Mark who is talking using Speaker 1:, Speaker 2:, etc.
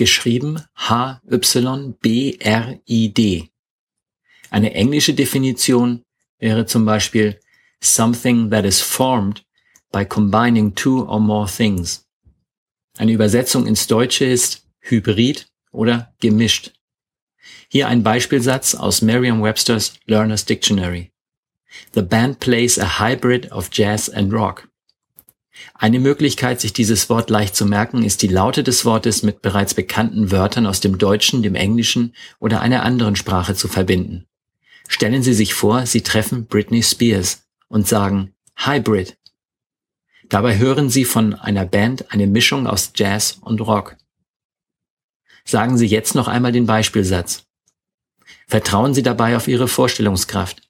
Speaker 1: geschrieben H-Y-B-R-I-D. Eine englische Definition wäre zum Beispiel something that is formed by combining two or more things. Eine Übersetzung ins Deutsche ist Hybrid oder gemischt. Hier ein Beispielsatz aus Merriam-Webster's Learner's Dictionary. The band plays a hybrid of jazz and rock. Eine Möglichkeit, sich dieses Wort leicht zu merken, ist die Laute des Wortes mit bereits bekannten Wörtern aus dem Deutschen, dem Englischen oder einer anderen Sprache zu verbinden. Stellen Sie sich vor, Sie treffen Britney Spears und sagen Hybrid. Dabei hören Sie von einer Band eine Mischung aus Jazz und Rock. Sagen Sie jetzt noch einmal den Beispielsatz. Vertrauen Sie dabei auf Ihre Vorstellungskraft.